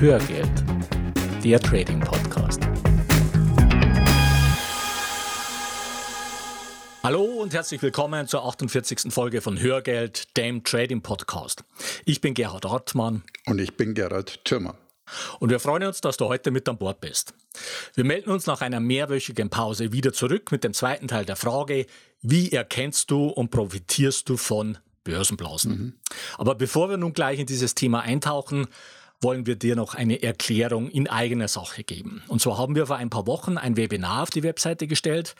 Hörgeld, der Trading Podcast. Hallo und herzlich willkommen zur 48. Folge von Hörgeld, dem Trading Podcast. Ich bin Gerhard Hartmann. Und ich bin Gerhard Thürmer. Und wir freuen uns, dass du heute mit an Bord bist. Wir melden uns nach einer mehrwöchigen Pause wieder zurück mit dem zweiten Teil der Frage, wie erkennst du und profitierst du von Börsenblasen? Mhm. Aber bevor wir nun gleich in dieses Thema eintauchen, wollen wir dir noch eine Erklärung in eigener Sache geben. Und zwar haben wir vor ein paar Wochen ein Webinar auf die Webseite gestellt,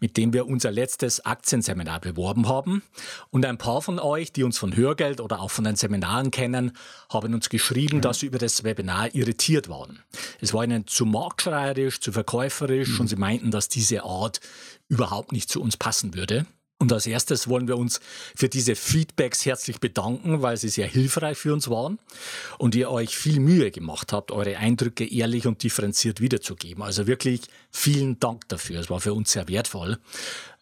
mit dem wir unser letztes Aktienseminar beworben haben. Und ein paar von euch, die uns von Hörgeld oder auch von den Seminaren kennen, haben uns geschrieben, mhm. dass sie über das Webinar irritiert waren. Es war ihnen zu marktschreierisch, zu verkäuferisch mhm. und sie meinten, dass diese Art überhaupt nicht zu uns passen würde. Und als erstes wollen wir uns für diese Feedbacks herzlich bedanken, weil sie sehr hilfreich für uns waren und ihr euch viel Mühe gemacht habt, eure Eindrücke ehrlich und differenziert wiederzugeben. Also wirklich vielen Dank dafür. Es war für uns sehr wertvoll.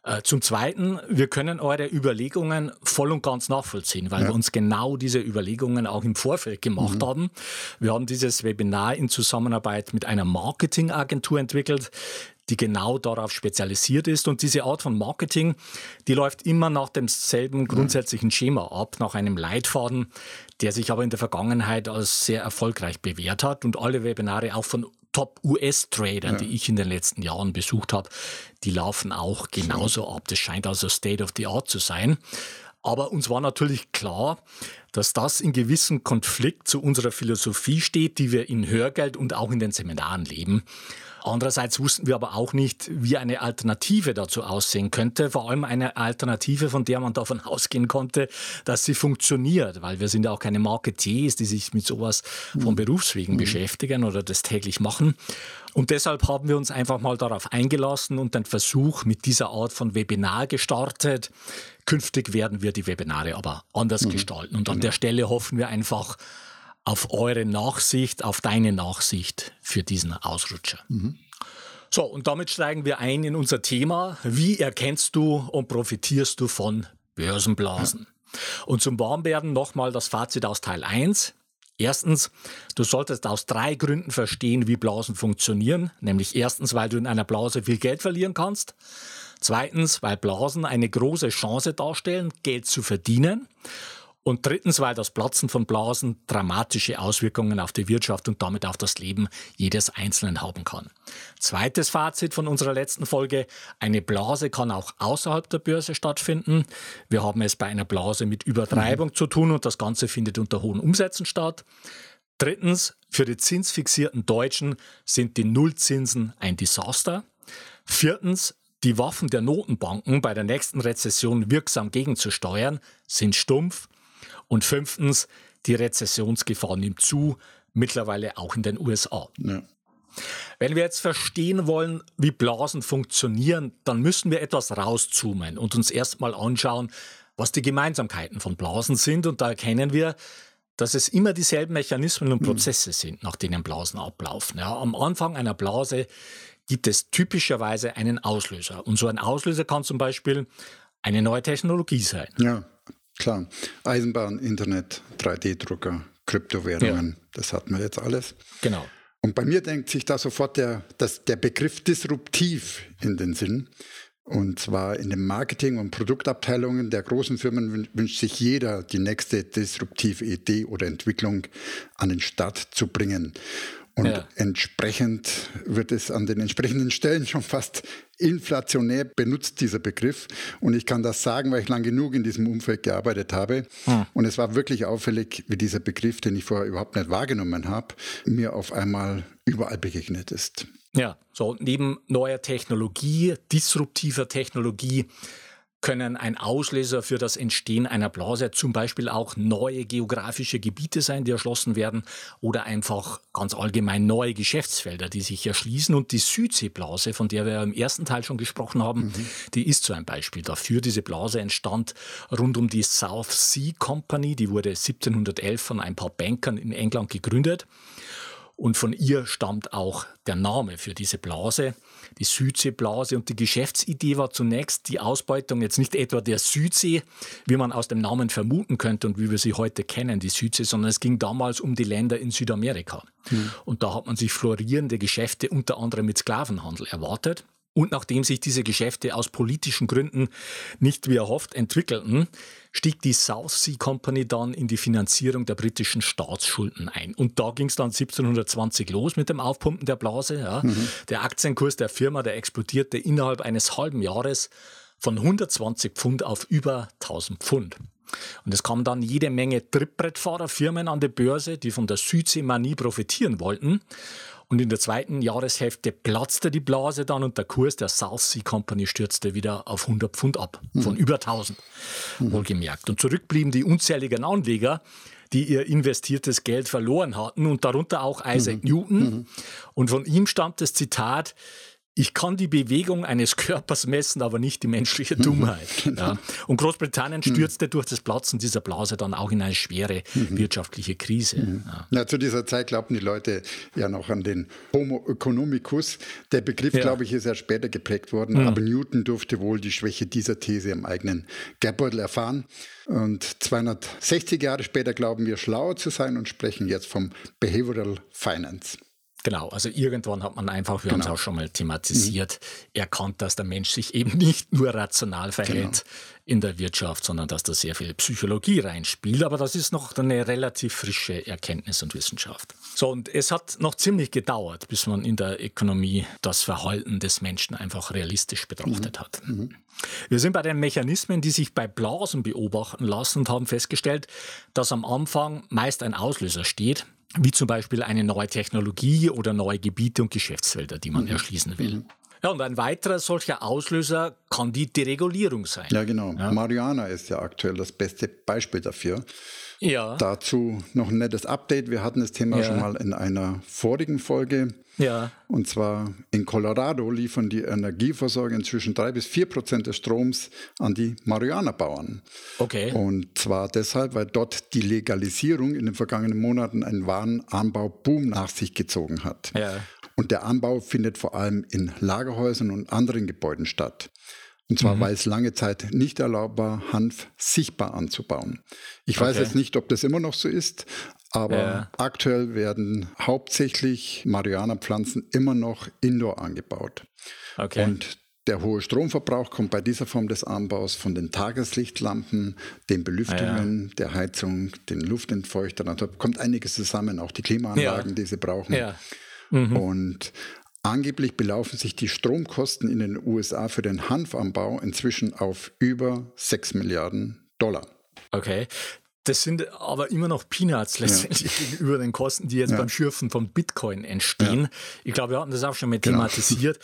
Äh, zum Zweiten, wir können eure Überlegungen voll und ganz nachvollziehen, weil ja. wir uns genau diese Überlegungen auch im Vorfeld gemacht mhm. haben. Wir haben dieses Webinar in Zusammenarbeit mit einer Marketingagentur entwickelt, die genau darauf spezialisiert ist. Und diese Art von Marketing, die läuft immer nach demselben grundsätzlichen Schema ab, nach einem Leitfaden, der sich aber in der Vergangenheit als sehr erfolgreich bewährt hat. Und alle Webinare auch von Top-US-Tradern, ja. die ich in den letzten Jahren besucht habe, die laufen auch genauso ab. Das scheint also State of the Art zu sein. Aber uns war natürlich klar, dass das in gewissem Konflikt zu unserer Philosophie steht, die wir in Hörgeld und auch in den Seminaren leben. Andererseits wussten wir aber auch nicht, wie eine Alternative dazu aussehen könnte. Vor allem eine Alternative, von der man davon ausgehen konnte, dass sie funktioniert, weil wir sind ja auch keine Marketiers, die sich mit sowas von mhm. Berufswegen mhm. beschäftigen oder das täglich machen. Und deshalb haben wir uns einfach mal darauf eingelassen und den Versuch mit dieser Art von Webinar gestartet. Künftig werden wir die Webinare aber anders mhm. gestalten. Und an genau. der Stelle hoffen wir einfach, auf eure Nachsicht, auf deine Nachsicht für diesen Ausrutscher. Mhm. So, und damit steigen wir ein in unser Thema. Wie erkennst du und profitierst du von Börsenblasen? Ja. Und zum Warmwerden nochmal das Fazit aus Teil 1. Erstens, du solltest aus drei Gründen verstehen, wie Blasen funktionieren. Nämlich erstens, weil du in einer Blase viel Geld verlieren kannst. Zweitens, weil Blasen eine große Chance darstellen, Geld zu verdienen. Und drittens, weil das Platzen von Blasen dramatische Auswirkungen auf die Wirtschaft und damit auf das Leben jedes Einzelnen haben kann. Zweites Fazit von unserer letzten Folge. Eine Blase kann auch außerhalb der Börse stattfinden. Wir haben es bei einer Blase mit Übertreibung mhm. zu tun und das Ganze findet unter hohen Umsätzen statt. Drittens, für die zinsfixierten Deutschen sind die Nullzinsen ein Desaster. Viertens, die Waffen der Notenbanken bei der nächsten Rezession wirksam gegenzusteuern, sind stumpf. Und fünftens, die Rezessionsgefahr nimmt zu, mittlerweile auch in den USA. Ja. Wenn wir jetzt verstehen wollen, wie Blasen funktionieren, dann müssen wir etwas rauszoomen und uns erstmal anschauen, was die Gemeinsamkeiten von Blasen sind. Und da erkennen wir, dass es immer dieselben Mechanismen und hm. Prozesse sind, nach denen Blasen ablaufen. Ja, am Anfang einer Blase gibt es typischerweise einen Auslöser. Und so ein Auslöser kann zum Beispiel eine neue Technologie sein. Ja. Klar, Eisenbahn, Internet, 3D-Drucker, Kryptowährungen, ja. das hatten wir jetzt alles. Genau. Und bei mir denkt sich da sofort der, das, der Begriff disruptiv in den Sinn. Und zwar in den Marketing- und Produktabteilungen der großen Firmen wünscht sich jeder, die nächste disruptive Idee oder Entwicklung an den Start zu bringen. Und ja. entsprechend wird es an den entsprechenden Stellen schon fast inflationär benutzt, dieser Begriff. Und ich kann das sagen, weil ich lang genug in diesem Umfeld gearbeitet habe. Hm. Und es war wirklich auffällig, wie dieser Begriff, den ich vorher überhaupt nicht wahrgenommen habe, mir auf einmal überall begegnet ist. Ja, so neben neuer Technologie, disruptiver Technologie, können ein Auslöser für das Entstehen einer Blase zum Beispiel auch neue geografische Gebiete sein, die erschlossen werden oder einfach ganz allgemein neue Geschäftsfelder, die sich erschließen. Und die Südseeblase, von der wir im ersten Teil schon gesprochen haben, mhm. die ist so ein Beispiel dafür. Diese Blase entstand rund um die South Sea Company, die wurde 1711 von ein paar Bankern in England gegründet. Und von ihr stammt auch der Name für diese Blase, die Südseeblase. Und die Geschäftsidee war zunächst die Ausbeutung jetzt nicht etwa der Südsee, wie man aus dem Namen vermuten könnte und wie wir sie heute kennen, die Südsee, sondern es ging damals um die Länder in Südamerika. Mhm. Und da hat man sich florierende Geschäfte unter anderem mit Sklavenhandel erwartet. Und nachdem sich diese Geschäfte aus politischen Gründen nicht wie erhofft entwickelten, stieg die South Sea Company dann in die Finanzierung der britischen Staatsschulden ein. Und da ging es dann 1720 los mit dem Aufpumpen der Blase. Ja. Mhm. Der Aktienkurs der Firma, der explodierte innerhalb eines halben Jahres von 120 Pfund auf über 1000 Pfund. Und es kamen dann jede Menge Trittbrettfahrerfirmen an die Börse, die von der Südseemanie profitieren wollten. Und in der zweiten Jahreshälfte platzte die Blase dann und der Kurs der South Sea Company stürzte wieder auf 100 Pfund ab, von mhm. über 1000, mhm. wohlgemerkt. Und zurück blieben die unzähligen Anleger, die ihr investiertes Geld verloren hatten und darunter auch Isaac mhm. Newton. Mhm. Und von ihm stammt das Zitat, ich kann die Bewegung eines Körpers messen, aber nicht die menschliche mhm. Dummheit. Genau. Ja. Und Großbritannien mhm. stürzte durch das Platzen dieser Blase dann auch in eine schwere mhm. wirtschaftliche Krise. Mhm. Ja. Ja, zu dieser Zeit glaubten die Leute ja noch an den Homo economicus. Der Begriff, glaube ich, ist ja später geprägt worden, aber Newton durfte wohl die Schwäche dieser These im eigenen Geldbeutel erfahren. Und 260 Jahre später glauben wir schlauer zu sein und sprechen jetzt vom Behavioral Finance. Genau, also irgendwann hat man einfach, wir genau. haben es auch schon mal thematisiert, mhm. erkannt, dass der Mensch sich eben nicht nur rational verhält genau. in der Wirtschaft, sondern dass da sehr viel Psychologie reinspielt. Aber das ist noch eine relativ frische Erkenntnis und Wissenschaft. So, und es hat noch ziemlich gedauert, bis man in der Ökonomie das Verhalten des Menschen einfach realistisch betrachtet mhm. hat. Mhm. Wir sind bei den Mechanismen, die sich bei Blasen beobachten lassen und haben festgestellt, dass am Anfang meist ein Auslöser steht, wie zum Beispiel eine neue Technologie oder neue Gebiete und Geschäftsfelder, die man mhm. erschließen will. Mhm. Ja, und ein weiterer solcher Auslöser kann die Deregulierung sein. Ja, genau. Ja. Mariana ist ja aktuell das beste Beispiel dafür. Ja. Dazu noch ein nettes Update. Wir hatten das Thema ja. schon mal in einer vorigen Folge. Ja. Und zwar in Colorado liefern die Energieversorger inzwischen drei bis vier Prozent des Stroms an die Marihuana-Bauern. Okay. Und zwar deshalb, weil dort die Legalisierung in den vergangenen Monaten einen wahren Anbauboom nach sich gezogen hat. Ja. Und der Anbau findet vor allem in Lagerhäusern und anderen Gebäuden statt. Und zwar, mhm. weil es lange Zeit nicht erlaubt war, Hanf sichtbar anzubauen. Ich okay. weiß jetzt nicht, ob das immer noch so ist, aber ja. aktuell werden hauptsächlich Marihuana-Pflanzen immer noch indoor angebaut. Okay. Und der hohe Stromverbrauch kommt bei dieser Form des Anbaus von den Tageslichtlampen, den Belüftungen, ja. der Heizung, den Luftentfeuchtern. Also kommt einiges zusammen, auch die Klimaanlagen, die sie brauchen. Mhm. Und Angeblich belaufen sich die Stromkosten in den USA für den Hanfanbau inzwischen auf über 6 Milliarden Dollar. Okay. Das sind aber immer noch Peanuts letztendlich ja. gegenüber den Kosten, die jetzt ja. beim Schürfen von Bitcoin entstehen. Ja. Ich glaube, wir hatten das auch schon mal genau. thematisiert.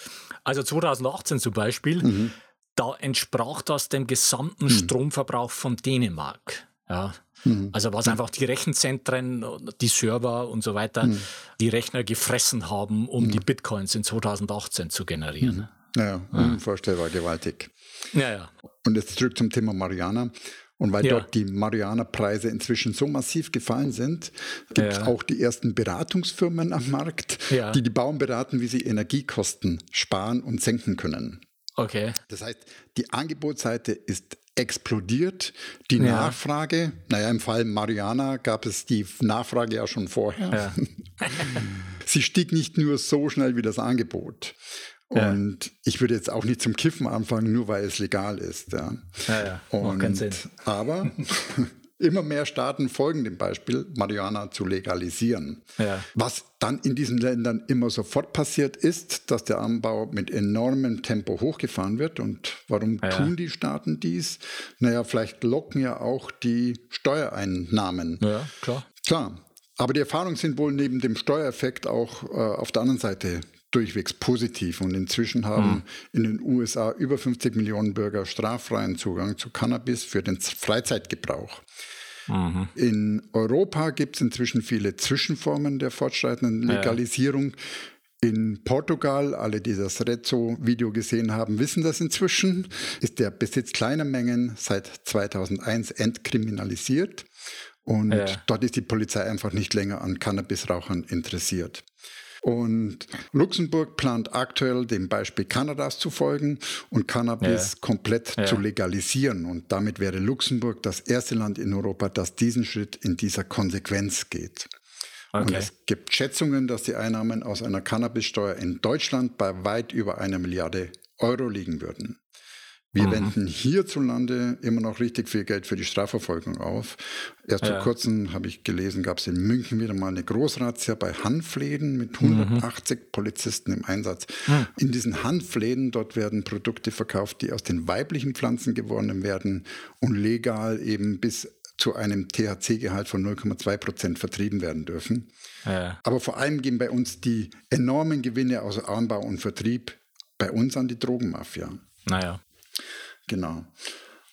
Also 2018 zum Beispiel, mhm. da entsprach das dem gesamten mhm. Stromverbrauch von Dänemark. Ja, Mhm. Also was einfach die Rechenzentren, die Server und so weiter, mhm. die Rechner gefressen haben, um mhm. die Bitcoins in 2018 zu generieren. Naja, mhm. ja. unvorstellbar gewaltig. Ja, ja. Und jetzt zurück zum Thema Mariana. Und weil ja. dort die Mariana-Preise inzwischen so massiv gefallen sind, gibt es ja. auch die ersten Beratungsfirmen am Markt, ja. die die Bauern beraten, wie sie Energiekosten sparen und senken können. Okay. Das heißt, die Angebotsseite ist explodiert. Die ja. Nachfrage, naja, im Fall Mariana gab es die Nachfrage ja schon vorher. Ja. Sie stieg nicht nur so schnell wie das Angebot. Und ja. ich würde jetzt auch nicht zum Kiffen anfangen, nur weil es legal ist. Ja. Ja, ja. Und, aber Immer mehr Staaten folgen dem Beispiel, Marihuana zu legalisieren. Ja. Was dann in diesen Ländern immer sofort passiert, ist, dass der Anbau mit enormem Tempo hochgefahren wird. Und warum ja. tun die Staaten dies? Naja, vielleicht locken ja auch die Steuereinnahmen. Ja, klar. Klar. Aber die Erfahrungen sind wohl neben dem Steuereffekt auch äh, auf der anderen Seite durchwegs positiv. Und inzwischen haben mhm. in den USA über 50 Millionen Bürger straffreien Zugang zu Cannabis für den Freizeitgebrauch. Mhm. In Europa gibt es inzwischen viele Zwischenformen der fortschreitenden Legalisierung. Ja. In Portugal, alle, die das Rezzo-Video gesehen haben, wissen das inzwischen, ist der Besitz kleiner Mengen seit 2001 entkriminalisiert. Und ja. dort ist die Polizei einfach nicht länger an Cannabisrauchern interessiert. Und Luxemburg plant aktuell dem Beispiel Kanadas zu folgen und Cannabis ja. komplett ja. zu legalisieren. Und damit wäre Luxemburg das erste Land in Europa, das diesen Schritt in dieser Konsequenz geht. Okay. Und es gibt Schätzungen, dass die Einnahmen aus einer Cannabissteuer in Deutschland bei weit über einer Milliarde Euro liegen würden. Wir mhm. wenden hierzulande immer noch richtig viel Geld für die Strafverfolgung auf. Erst ja. vor kurzem habe ich gelesen, gab es in München wieder mal eine Großrazzia bei Hanfläden mit 180 mhm. Polizisten im Einsatz. Mhm. In diesen Hanfläden, dort werden Produkte verkauft, die aus den weiblichen Pflanzen gewonnen werden und legal eben bis zu einem THC-Gehalt von 0,2 Prozent vertrieben werden dürfen. Ja. Aber vor allem gehen bei uns die enormen Gewinne aus Anbau und Vertrieb bei uns an die Drogenmafia. Naja. Genau.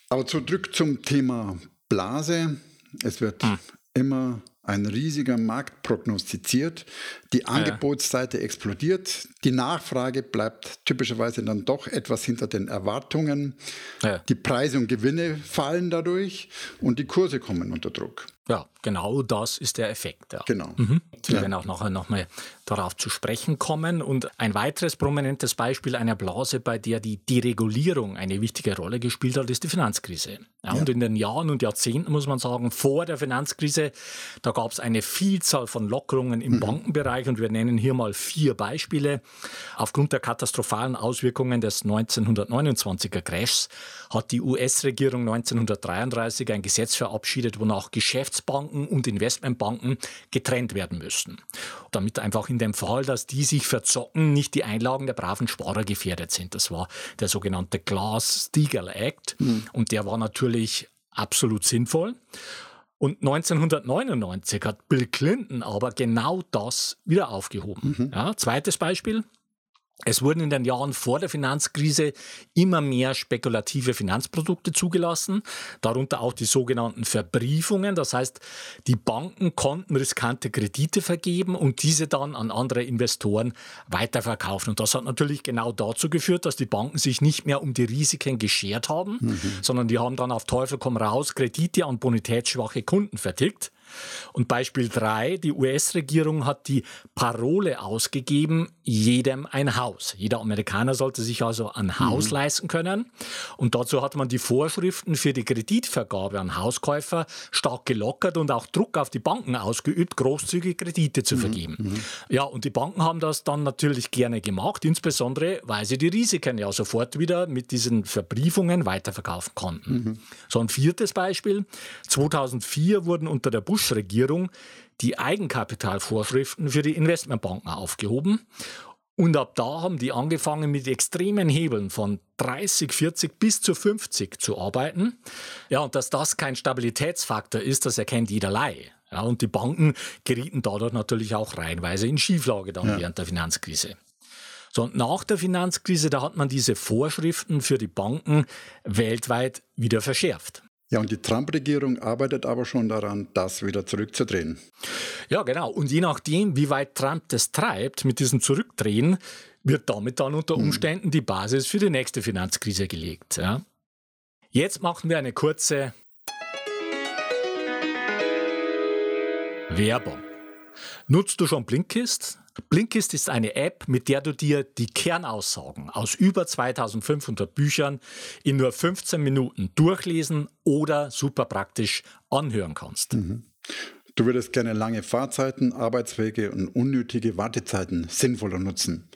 Aber zurück zum Thema Blase. Es wird hm. immer ein riesiger Markt prognostiziert. Die Angebotsseite ja. explodiert. Die Nachfrage bleibt typischerweise dann doch etwas hinter den Erwartungen. Ja. Die Preise und Gewinne fallen dadurch und die Kurse kommen unter Druck. Ja, genau das ist der Effekt. Ja. Genau. Mhm. Wir ja. werden auch nachher nochmal darauf zu sprechen kommen. Und ein weiteres prominentes Beispiel einer Blase, bei der die Deregulierung eine wichtige Rolle gespielt hat, ist die Finanzkrise. Ja. Und in den Jahren und Jahrzehnten, muss man sagen, vor der Finanzkrise, da gab es eine Vielzahl von Lockerungen im mhm. Bankenbereich. Und wir nennen hier mal vier Beispiele. Aufgrund der katastrophalen Auswirkungen des 1929er Crashs hat die US-Regierung 1933 ein Gesetz verabschiedet, wonach Geschäftsbanken und Investmentbanken getrennt werden müssen. Damit einfach in dem Fall, dass die sich verzocken, nicht die Einlagen der braven Sparer gefährdet sind. Das war der sogenannte Glass-Steagall Act. Mhm. Und der war natürlich absolut sinnvoll. Und 1999 hat Bill Clinton aber genau das wieder aufgehoben. Mhm. Ja, zweites Beispiel. Es wurden in den Jahren vor der Finanzkrise immer mehr spekulative Finanzprodukte zugelassen, darunter auch die sogenannten Verbriefungen. Das heißt, die Banken konnten riskante Kredite vergeben und diese dann an andere Investoren weiterverkaufen. Und das hat natürlich genau dazu geführt, dass die Banken sich nicht mehr um die Risiken geschert haben, mhm. sondern die haben dann auf Teufel komm raus Kredite an bonitätsschwache Kunden vertickt. Und Beispiel 3, die US-Regierung hat die Parole ausgegeben, jedem ein Haus. Jeder Amerikaner sollte sich also ein Haus mhm. leisten können. Und dazu hat man die Vorschriften für die Kreditvergabe an Hauskäufer stark gelockert und auch Druck auf die Banken ausgeübt, großzügig Kredite zu mhm. vergeben. Mhm. Ja, und die Banken haben das dann natürlich gerne gemacht, insbesondere weil sie die Risiken ja sofort wieder mit diesen Verbriefungen weiterverkaufen konnten. Mhm. So ein viertes Beispiel. 2004 wurden unter der Bush Bush-Regierung die Eigenkapitalvorschriften für die Investmentbanken aufgehoben. Und ab da haben die angefangen mit extremen Hebeln von 30, 40 bis zu 50 zu arbeiten. Ja, und dass das kein Stabilitätsfaktor ist, das erkennt jederlei. Ja, und die Banken gerieten dadurch natürlich auch reihenweise in Schieflage dann ja. während der Finanzkrise. So, und nach der Finanzkrise, da hat man diese Vorschriften für die Banken weltweit wieder verschärft. Ja, und die Trump-Regierung arbeitet aber schon daran, das wieder zurückzudrehen. Ja, genau. Und je nachdem, wie weit Trump das treibt mit diesem Zurückdrehen, wird damit dann unter hm. Umständen die Basis für die nächste Finanzkrise gelegt. Ja. Jetzt machen wir eine kurze Werbung. Nutzt du schon Blinkist? Blinkist ist eine App, mit der du dir die Kernaussagen aus über 2500 Büchern in nur 15 Minuten durchlesen oder super praktisch anhören kannst. Mhm. Du würdest gerne lange Fahrzeiten, Arbeitswege und unnötige Wartezeiten sinnvoller nutzen.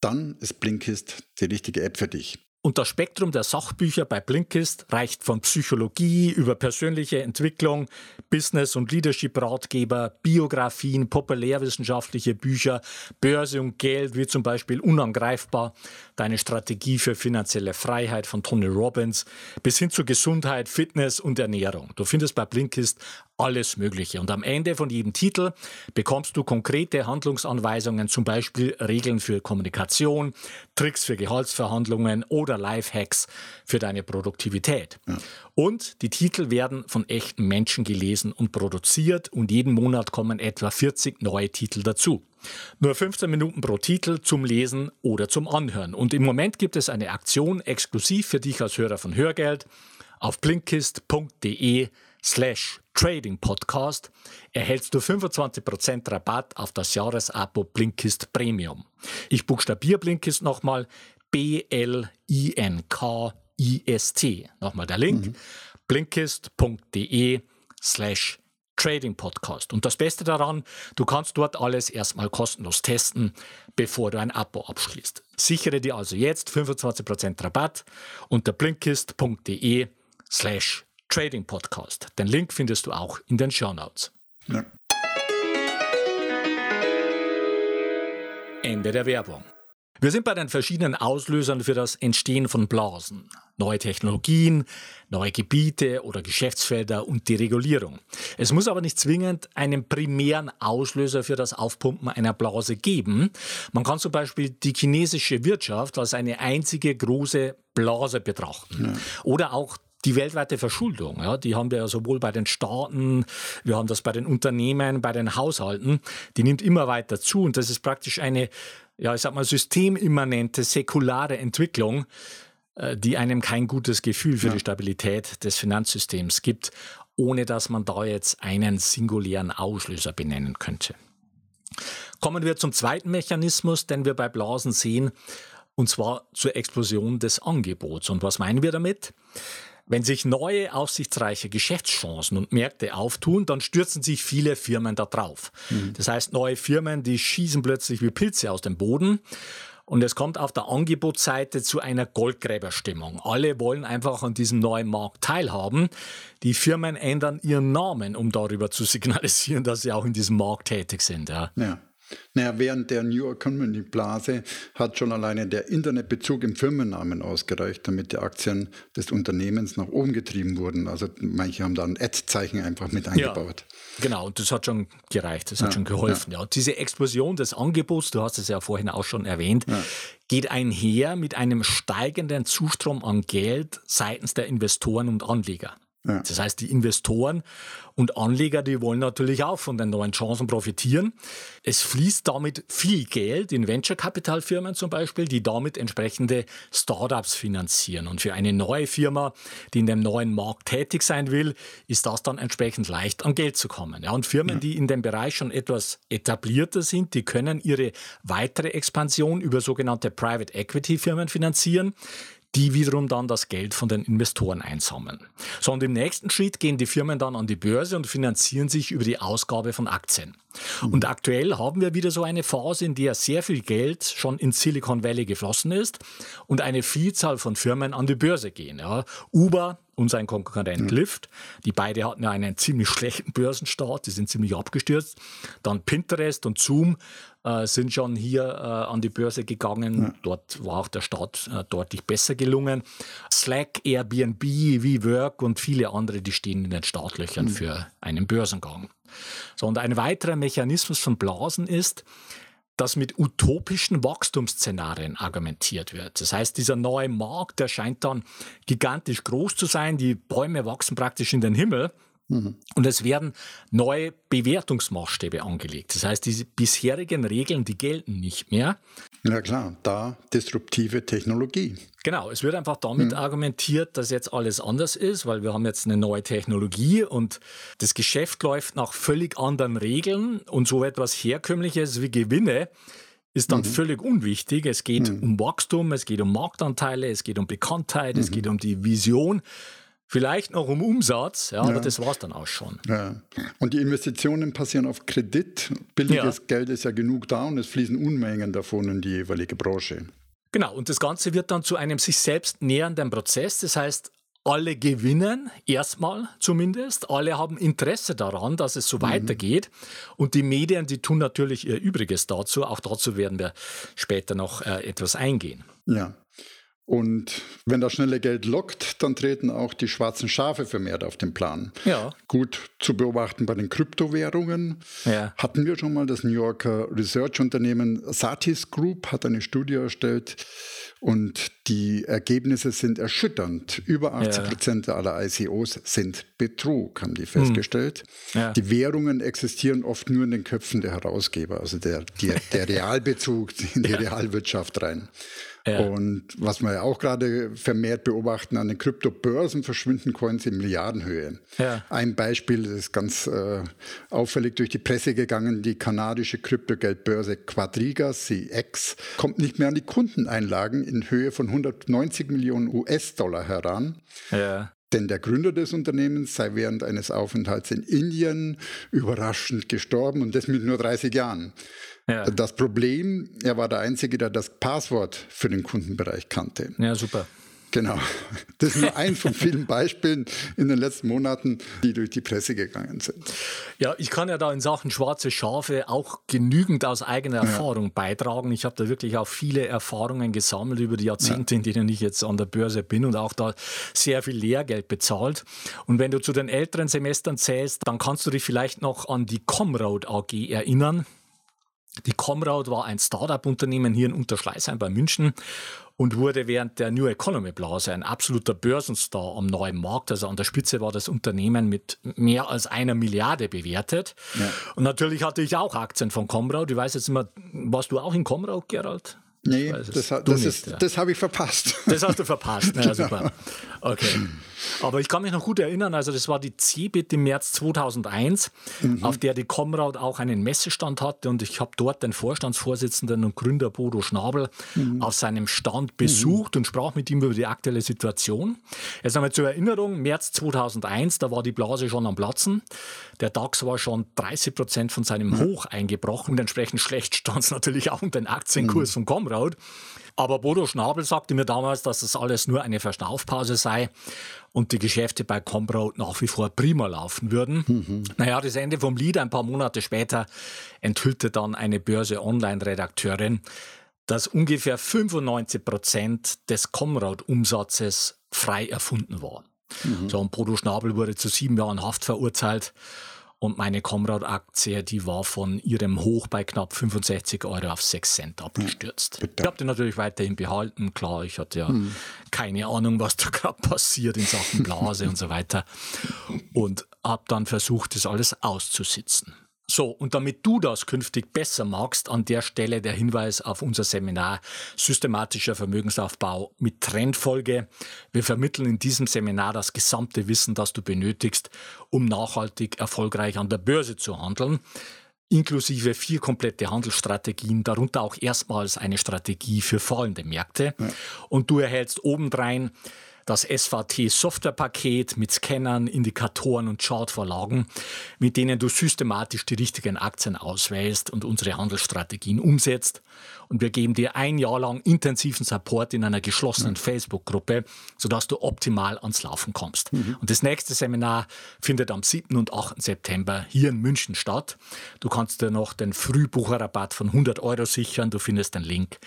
Dann ist Blinkist die richtige App für dich. Und das Spektrum der Sachbücher bei Blinkist reicht von Psychologie über persönliche Entwicklung, Business- und Leadership-Ratgeber, Biografien, populärwissenschaftliche Bücher, Börse und Geld, wie zum Beispiel Unangreifbar, Deine Strategie für finanzielle Freiheit von Tony Robbins, bis hin zu Gesundheit, Fitness und Ernährung. Du findest bei Blinkist alles Mögliche. Und am Ende von jedem Titel bekommst du konkrete Handlungsanweisungen, zum Beispiel Regeln für Kommunikation, Tricks für Gehaltsverhandlungen oder Lifehacks für deine Produktivität. Ja. Und die Titel werden von echten Menschen gelesen und produziert und jeden Monat kommen etwa 40 neue Titel dazu. Nur 15 Minuten pro Titel zum Lesen oder zum Anhören. Und im Moment gibt es eine Aktion exklusiv für dich als Hörer von Hörgeld auf blinkist.de slash Trading Podcast erhältst du 25% Rabatt auf das Jahresabo Blinkist Premium. Ich buchstabiere Blinkist nochmal B-L-I-N-K-I-S-T. Nochmal der Link. Mhm. Blinkist.de slash Trading Podcast. Und das Beste daran, du kannst dort alles erstmal kostenlos testen, bevor du ein Abo abschließt. Sichere dir also jetzt 25% Rabatt unter blinkist.de slash Trading Podcast. Den Link findest du auch in den Show Notes. Ja. Ende der Werbung. Wir sind bei den verschiedenen Auslösern für das Entstehen von Blasen. Neue Technologien, neue Gebiete oder Geschäftsfelder und die Regulierung. Es muss aber nicht zwingend einen primären Auslöser für das Aufpumpen einer Blase geben. Man kann zum Beispiel die chinesische Wirtschaft als eine einzige große Blase betrachten. Ja. Oder auch die weltweite Verschuldung, ja, die haben wir ja sowohl bei den Staaten, wir haben das bei den Unternehmen, bei den Haushalten, die nimmt immer weiter zu und das ist praktisch eine, ja, ich sag mal, systemimmanente, säkulare Entwicklung, äh, die einem kein gutes Gefühl für ja. die Stabilität des Finanzsystems gibt, ohne dass man da jetzt einen singulären Auslöser benennen könnte. Kommen wir zum zweiten Mechanismus, den wir bei Blasen sehen, und zwar zur Explosion des Angebots. Und was meinen wir damit? Wenn sich neue, aussichtsreiche Geschäftschancen und Märkte auftun, dann stürzen sich viele Firmen da drauf. Mhm. Das heißt, neue Firmen, die schießen plötzlich wie Pilze aus dem Boden. Und es kommt auf der Angebotsseite zu einer Goldgräberstimmung. Alle wollen einfach an diesem neuen Markt teilhaben. Die Firmen ändern ihren Namen, um darüber zu signalisieren, dass sie auch in diesem Markt tätig sind. Ja. ja. Naja, während der New Economy Blase hat schon alleine der Internetbezug im Firmennamen ausgereicht, damit die Aktien des Unternehmens nach oben getrieben wurden. Also manche haben da ein Ad-Zeichen einfach mit eingebaut. Ja, genau, und das hat schon gereicht, das hat ja, schon geholfen. Ja. ja. diese Explosion des Angebots, du hast es ja vorhin auch schon erwähnt, geht einher mit einem steigenden Zustrom an Geld seitens der Investoren und Anleger. Ja. Das heißt, die Investoren und Anleger, die wollen natürlich auch von den neuen Chancen profitieren. Es fließt damit viel Geld in Venture-Capital-Firmen zum Beispiel, die damit entsprechende Startups finanzieren. Und für eine neue Firma, die in dem neuen Markt tätig sein will, ist das dann entsprechend leicht an Geld zu kommen. Ja, und Firmen, ja. die in dem Bereich schon etwas etablierter sind, die können ihre weitere Expansion über sogenannte Private Equity-Firmen finanzieren die wiederum dann das Geld von den Investoren einsammeln. So, und im nächsten Schritt gehen die Firmen dann an die Börse und finanzieren sich über die Ausgabe von Aktien. Mhm. Und aktuell haben wir wieder so eine Phase, in der sehr viel Geld schon in Silicon Valley geflossen ist und eine Vielzahl von Firmen an die Börse gehen. Ja. Uber und sein Konkurrent mhm. Lyft, die beide hatten ja einen ziemlich schlechten Börsenstart, die sind ziemlich abgestürzt. Dann Pinterest und Zoom äh, sind schon hier äh, an die Börse gegangen. Ja. Dort war auch der Start äh, deutlich besser gelungen. Slack, Airbnb, WeWork und viele andere, die stehen in den Startlöchern mhm. für einen Börsengang. So, und ein weiterer Mechanismus von Blasen ist, dass mit utopischen Wachstumsszenarien argumentiert wird. Das heißt, dieser neue Markt, der scheint dann gigantisch groß zu sein. Die Bäume wachsen praktisch in den Himmel. Mhm. Und es werden neue Bewertungsmaßstäbe angelegt. Das heißt, diese bisherigen Regeln, die gelten nicht mehr. Ja klar, da disruptive Technologie. Genau, es wird einfach damit mhm. argumentiert, dass jetzt alles anders ist, weil wir haben jetzt eine neue Technologie und das Geschäft läuft nach völlig anderen Regeln und so etwas Herkömmliches wie Gewinne ist dann mhm. völlig unwichtig. Es geht mhm. um Wachstum, es geht um Marktanteile, es geht um Bekanntheit, es mhm. geht um die Vision. Vielleicht noch um Umsatz, ja, ja. aber das war es dann auch schon. Ja. Und die Investitionen passieren auf Kredit. Billiges ja. Geld ist ja genug da und es fließen Unmengen davon in die jeweilige Branche. Genau, und das Ganze wird dann zu einem sich selbst nähernden Prozess. Das heißt, alle gewinnen, erstmal zumindest. Alle haben Interesse daran, dass es so mhm. weitergeht. Und die Medien, die tun natürlich ihr Übriges dazu. Auch dazu werden wir später noch äh, etwas eingehen. Ja. Und wenn das schnelle Geld lockt, dann treten auch die schwarzen Schafe vermehrt auf den Plan. Ja. Gut zu beobachten bei den Kryptowährungen. Ja. Hatten wir schon mal das New Yorker Research-Unternehmen Satis Group hat eine Studie erstellt und die Ergebnisse sind erschütternd. Über 80 Prozent ja. aller ICOs sind Betrug, haben die festgestellt. Hm. Ja. Die Währungen existieren oft nur in den Köpfen der Herausgeber, also der, der, der Realbezug in die Realwirtschaft rein. Ja. Und was wir ja auch gerade vermehrt beobachten, an den Kryptobörsen verschwinden Coins in Milliardenhöhe. Ja. Ein Beispiel das ist ganz äh, auffällig durch die Presse gegangen, die kanadische Kryptogeldbörse Quadriga CX kommt nicht mehr an die Kundeneinlagen in Höhe von 190 Millionen US-Dollar heran. Ja. Denn der Gründer des Unternehmens sei während eines Aufenthalts in Indien überraschend gestorben und das mit nur 30 Jahren. Ja. Das Problem, er war der Einzige, der das Passwort für den Kundenbereich kannte. Ja, super. Genau. Das ist nur ein von vielen Beispielen in den letzten Monaten, die durch die Presse gegangen sind. Ja, ich kann ja da in Sachen schwarze Schafe auch genügend aus eigener Erfahrung ja. beitragen. Ich habe da wirklich auch viele Erfahrungen gesammelt über die Jahrzehnte, ja. in denen ich jetzt an der Börse bin und auch da sehr viel Lehrgeld bezahlt. Und wenn du zu den älteren Semestern zählst, dann kannst du dich vielleicht noch an die Comroad AG erinnern. Die Comrade war ein Startup-Unternehmen hier in Unterschleißheim bei München und wurde während der New Economy Blase ein absoluter Börsenstar am neuen Markt. Also an der Spitze war das Unternehmen mit mehr als einer Milliarde bewertet. Ja. Und natürlich hatte ich auch Aktien von Comrade. Ich weiß jetzt immer, warst du auch in Comrade, Gerald? Nee, das, das, ja. das habe ich verpasst. Das hast du verpasst, na, genau. super. Okay. Aber ich kann mich noch gut erinnern, also das war die CeBIT im März 2001, mhm. auf der die Comrade auch einen Messestand hatte und ich habe dort den Vorstandsvorsitzenden und Gründer Bodo Schnabel mhm. auf seinem Stand besucht mhm. und sprach mit ihm über die aktuelle Situation. Jetzt einmal zur Erinnerung, März 2001, da war die Blase schon am Platzen. Der DAX war schon 30 Prozent von seinem mhm. Hoch eingebrochen und entsprechend schlecht stand es natürlich auch um den Aktienkurs mhm. von Comrade. Aber Bodo Schnabel sagte mir damals, dass das alles nur eine Verschnaufpause sei und die Geschäfte bei Combrot nach wie vor prima laufen würden. Mhm. Naja, das Ende vom Lied ein paar Monate später enthüllte dann eine Börse-Online-Redakteurin, dass ungefähr 95 Prozent des Comrade-Umsatzes frei erfunden war. Mhm. So, und Bodo Schnabel wurde zu sieben Jahren Haft verurteilt und meine Comrade-Aktie, die war von ihrem Hoch bei knapp 65 Euro auf 6 Cent abgestürzt. Bitte. Ich habe die natürlich weiterhin behalten. Klar, ich hatte ja hm. keine Ahnung, was da gerade passiert in Sachen Blase und so weiter. Und habe dann versucht, das alles auszusitzen. So, und damit du das künftig besser magst, an der Stelle der Hinweis auf unser Seminar Systematischer Vermögensaufbau mit Trendfolge. Wir vermitteln in diesem Seminar das gesamte Wissen, das du benötigst, um nachhaltig erfolgreich an der Börse zu handeln inklusive vier komplette Handelsstrategien, darunter auch erstmals eine Strategie für fallende Märkte. Ja. Und du erhältst obendrein das SVT-Softwarepaket mit Scannern, Indikatoren und Chartvorlagen, mit denen du systematisch die richtigen Aktien auswählst und unsere Handelsstrategien umsetzt. Und wir geben dir ein Jahr lang intensiven Support in einer geschlossenen Facebook-Gruppe, sodass du optimal ans Laufen kommst. Mhm. Und das nächste Seminar findet am 7. und 8. September hier in München statt. Du kannst dir noch den Frühbucherrabatt von 100 Euro sichern. Du findest den Link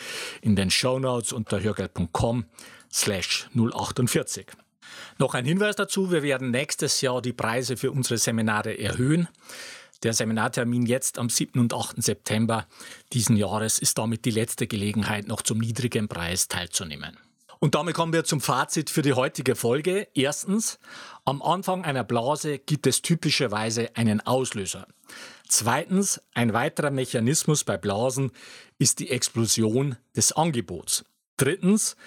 in den Show Notes unter hörgeld.com slash 048. Noch ein Hinweis dazu, wir werden nächstes Jahr die Preise für unsere Seminare erhöhen. Der Seminartermin jetzt am 7. und 8. September diesen Jahres ist damit die letzte Gelegenheit, noch zum niedrigen Preis teilzunehmen. Und damit kommen wir zum Fazit für die heutige Folge. Erstens, am Anfang einer Blase gibt es typischerweise einen Auslöser. Zweitens, ein weiterer Mechanismus bei Blasen ist die Explosion des Angebots. Drittens,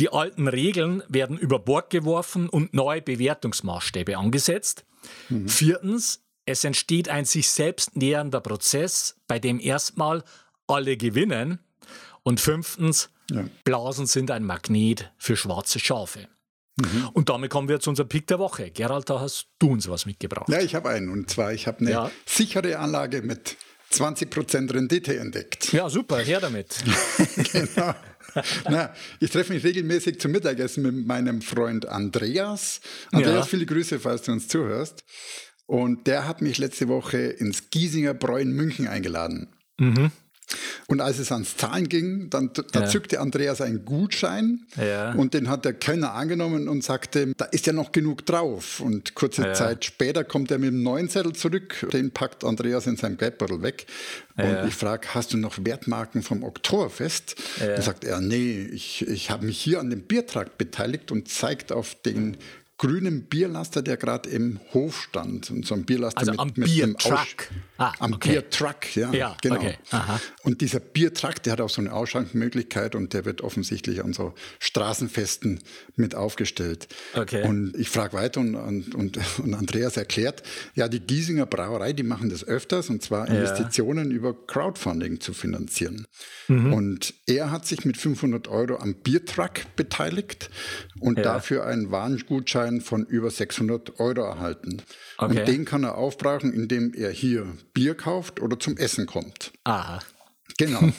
die alten Regeln werden über Bord geworfen und neue Bewertungsmaßstäbe angesetzt. Mhm. Viertens, es entsteht ein sich selbst nähernder Prozess, bei dem erstmal alle gewinnen. Und fünftens, ja. Blasen sind ein Magnet für schwarze Schafe. Mhm. Und damit kommen wir zu unserem Pick der Woche. Gerald, da hast du uns was mitgebracht. Ja, ich habe einen. Und zwar, ich habe eine ja. sichere Anlage mit 20% Rendite entdeckt. Ja, super, her damit. genau. Na, ich treffe mich regelmäßig zum Mittagessen mit meinem Freund Andreas. Andreas, ja. viele Grüße, falls du uns zuhörst. Und der hat mich letzte Woche ins Giesinger Bräu in München eingeladen. Mhm. Und als es ans Zahlen ging, dann da ja. zückte Andreas einen Gutschein ja. und den hat der Kellner angenommen und sagte, da ist ja noch genug drauf. Und kurze ja. Zeit später kommt er mit einem neuen Zettel zurück, den packt Andreas in seinem Geldbeutel weg. Und ich frage, hast du noch Wertmarken vom Oktoberfest? Dann sagt er, nee, ich, ich habe mich hier an dem Biertrakt beteiligt und zeigt auf den grünen Bierlaster, der gerade im Hof stand. Und so ein Bierlaster also mit, am mit Biertruck. Ah, am okay. Biertruck, ja, ja genau. Okay. Und dieser Biertruck, der hat auch so eine Ausschankmöglichkeit und der wird offensichtlich an so Straßenfesten mit aufgestellt. Okay. Und ich frage weiter und, und, und, und, Andreas erklärt, ja, die Giesinger Brauerei, die machen das öfters und zwar Investitionen ja. über Crowdfunding zu finanzieren. Mhm. Und er hat sich mit 500 Euro am Biertruck beteiligt und ja. dafür einen Warengutschein von über 600 Euro erhalten. Okay. Und den kann er aufbrauchen, indem er hier Bier kauft oder zum Essen kommt. Aha. Genau.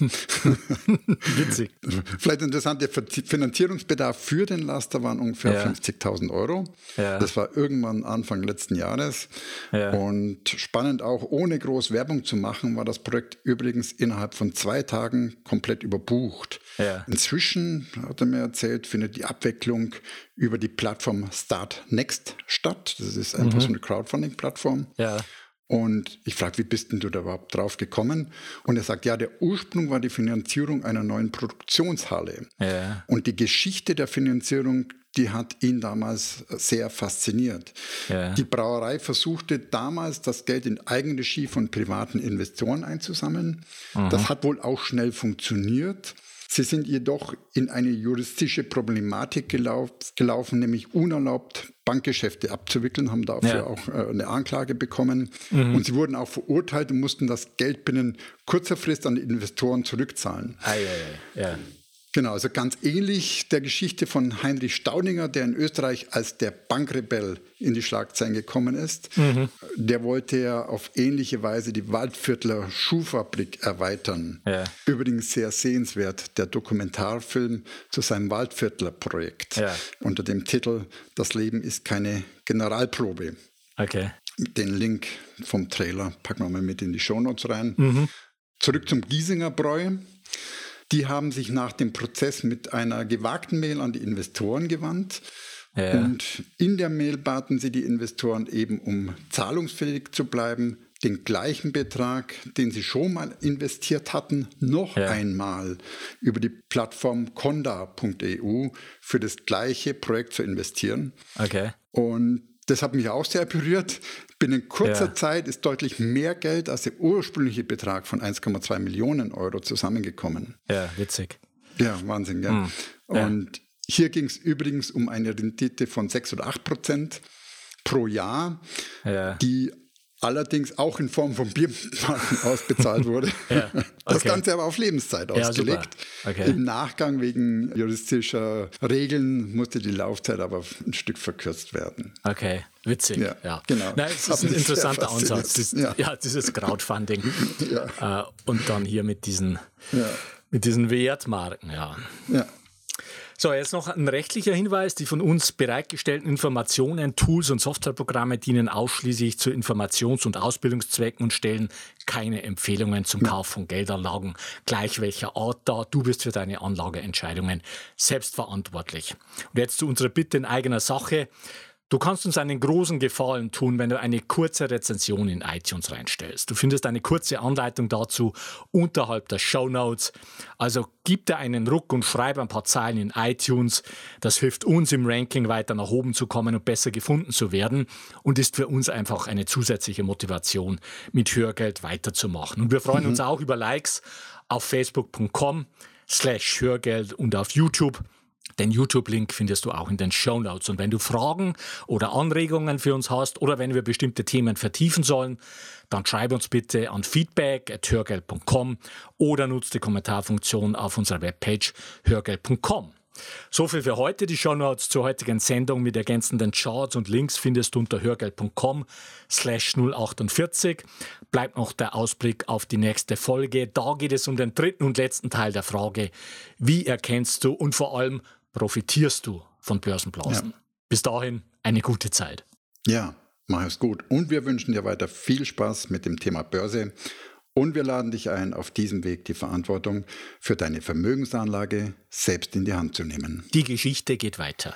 Witzig. Vielleicht interessant, der Finanzierungsbedarf für den Laster waren ungefähr ja. 50.000 Euro. Ja. Das war irgendwann Anfang letzten Jahres. Ja. Und spannend auch, ohne groß Werbung zu machen, war das Projekt übrigens innerhalb von zwei Tagen komplett überbucht. Inzwischen, hat er mir erzählt, findet die Abwicklung über die Plattform Start Next statt. Das ist einfach mhm. so eine Crowdfunding-Plattform. Ja. Und ich frage, wie bist denn du da überhaupt drauf gekommen? Und er sagt, ja, der Ursprung war die Finanzierung einer neuen Produktionshalle. Ja. Und die Geschichte der Finanzierung, die hat ihn damals sehr fasziniert. Ja. Die Brauerei versuchte damals, das Geld in Eigenregie von privaten Investoren einzusammeln. Mhm. Das hat wohl auch schnell funktioniert. Sie sind jedoch in eine juristische Problematik gelauf, gelaufen, nämlich unerlaubt Bankgeschäfte abzuwickeln, haben dafür ja. auch äh, eine Anklage bekommen. Mhm. Und sie wurden auch verurteilt und mussten das Geld binnen kurzer Frist an die Investoren zurückzahlen. Ah, ja, ja. Genau, also ganz ähnlich der Geschichte von Heinrich Staudinger, der in Österreich als der Bankrebell in die Schlagzeilen gekommen ist. Mhm. Der wollte ja auf ähnliche Weise die Waldviertler Schuhfabrik erweitern. Ja. Übrigens sehr sehenswert, der Dokumentarfilm zu seinem Waldviertler Projekt ja. unter dem Titel Das Leben ist keine Generalprobe. Okay. Den Link vom Trailer packen wir mal mit in die Shownotes rein. Mhm. Zurück zum Giesinger Bräu. Die haben sich nach dem Prozess mit einer gewagten Mail an die Investoren gewandt. Ja. Und in der Mail baten sie die Investoren eben, um zahlungsfähig zu bleiben, den gleichen Betrag, den sie schon mal investiert hatten, noch ja. einmal über die Plattform conda.eu für das gleiche Projekt zu investieren. Okay. Und das hat mich auch sehr berührt. Binnen kurzer ja. Zeit ist deutlich mehr Geld als der ursprüngliche Betrag von 1,2 Millionen Euro zusammengekommen. Ja, witzig. Ja, Wahnsinn, gell? Mhm. Und ja. hier ging es übrigens um eine Rendite von 6 oder 8 Prozent pro Jahr, ja. die allerdings auch in Form von Biermarken ausbezahlt wurde. ja, okay. Das Ganze aber auf Lebenszeit ausgelegt. Ja, okay. Im Nachgang wegen juristischer Regeln musste die Laufzeit aber ein Stück verkürzt werden. Okay, witzig. Ja, ja. genau. Nein, es ist ein interessanter Ansatz. Das, ja. ja. dieses Crowdfunding. ja. Äh, und dann hier mit diesen, mit diesen Wertmarken, ja. Ja. So, jetzt noch ein rechtlicher Hinweis. Die von uns bereitgestellten Informationen, Tools und Softwareprogramme dienen ausschließlich zu Informations- und Ausbildungszwecken und stellen keine Empfehlungen zum Kauf von Geldanlagen, gleich welcher Art dar. Du bist für deine Anlageentscheidungen selbstverantwortlich. Und jetzt zu unserer Bitte in eigener Sache. Du kannst uns einen großen Gefallen tun, wenn du eine kurze Rezension in iTunes reinstellst. Du findest eine kurze Anleitung dazu unterhalb der Show Notes. Also gib dir einen Ruck und schreib ein paar Zeilen in iTunes. Das hilft uns im Ranking weiter nach oben zu kommen und besser gefunden zu werden und ist für uns einfach eine zusätzliche Motivation, mit Hörgeld weiterzumachen. Und wir freuen mhm. uns auch über Likes auf facebook.com slash Hörgeld und auf YouTube. Den YouTube-Link findest du auch in den Show Notes. Und wenn du Fragen oder Anregungen für uns hast oder wenn wir bestimmte Themen vertiefen sollen, dann schreib uns bitte an feedback.hörgeld.com oder nutze die Kommentarfunktion auf unserer Webpage hörgeld.com. So viel für heute. Die Shownotes zur heutigen Sendung mit ergänzenden Charts und Links findest du unter hörgeld.com slash 048. Bleibt noch der Ausblick auf die nächste Folge. Da geht es um den dritten und letzten Teil der Frage, wie erkennst du und vor allem profitierst du von Börsenblasen. Ja. Bis dahin eine gute Zeit. Ja, mach es gut. Und wir wünschen dir weiter viel Spaß mit dem Thema Börse. Und wir laden dich ein, auf diesem Weg die Verantwortung für deine Vermögensanlage selbst in die Hand zu nehmen. Die Geschichte geht weiter.